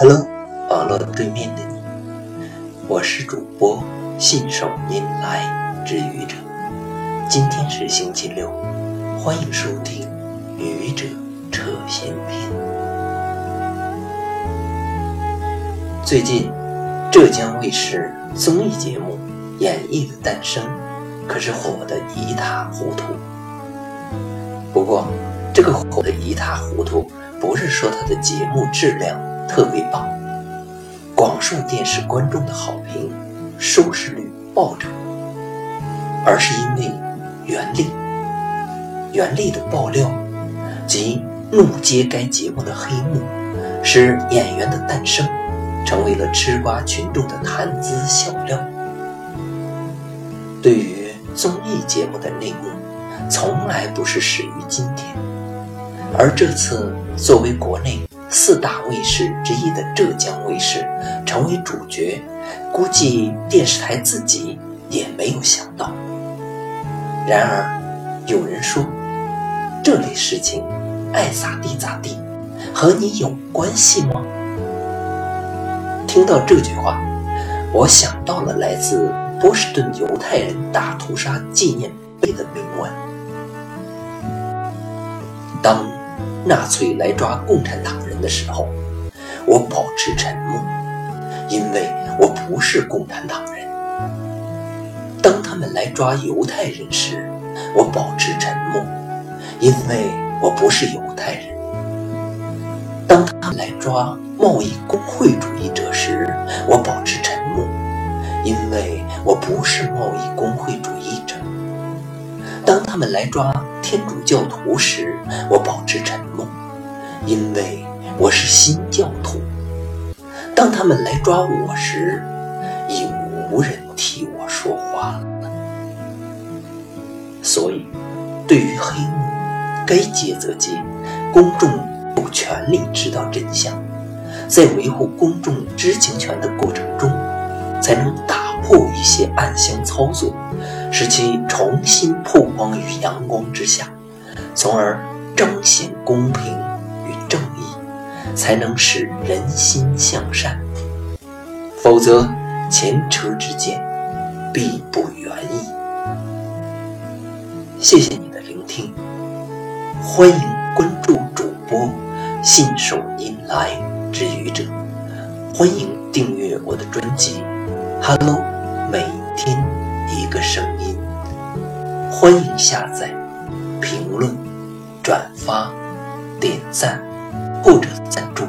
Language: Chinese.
Hello，网络对面的你，我是主播信手拈来之愚者。今天是星期六，欢迎收听愚者扯闲篇。最近，浙江卫视综艺节目《演绎的诞生》可是火得一塌糊涂。不过，这个火得一塌糊涂，不是说它的节目质量。特别棒，广受电视观众的好评，收视率暴涨，而是因为袁立，袁立的爆料及怒揭该节目的黑幕，使演员的诞生成为了吃瓜群众的谈资笑料。对于综艺节目的内幕，从来不是始于今天，而这次作为国内。四大卫视之一的浙江卫视成为主角，估计电视台自己也没有想到。然而，有人说，这类事情爱咋地咋地，和你有关系吗？听到这句话，我想到了来自波士顿犹太人大屠杀纪念碑的铭文：当。纳粹来抓共产党的时候，我保持沉默，因为我不是共产党人。当他们来抓犹太人时，我保持沉默，因为我不是犹太人。当他们来抓贸易工会主义者时，我保持沉默，因为我不是贸易工会主义者。当他们来抓天主教徒时，我保持沉默，因为我是新教徒。当他们来抓我时，已无人替我说话了。所以，对于黑幕，该揭则揭，公众有权利知道真相。在维护公众知情权的过程中，才能打。破一些暗箱操作，使其重新曝光于阳光之下，从而彰显公平与正义，才能使人心向善。否则，前车之鉴必不远矣。谢谢你的聆听，欢迎关注主播信手拈来之愚者，欢迎订阅我的专辑。Hello。每天一个声音，欢迎下载、评论、转发、点赞或者赞助。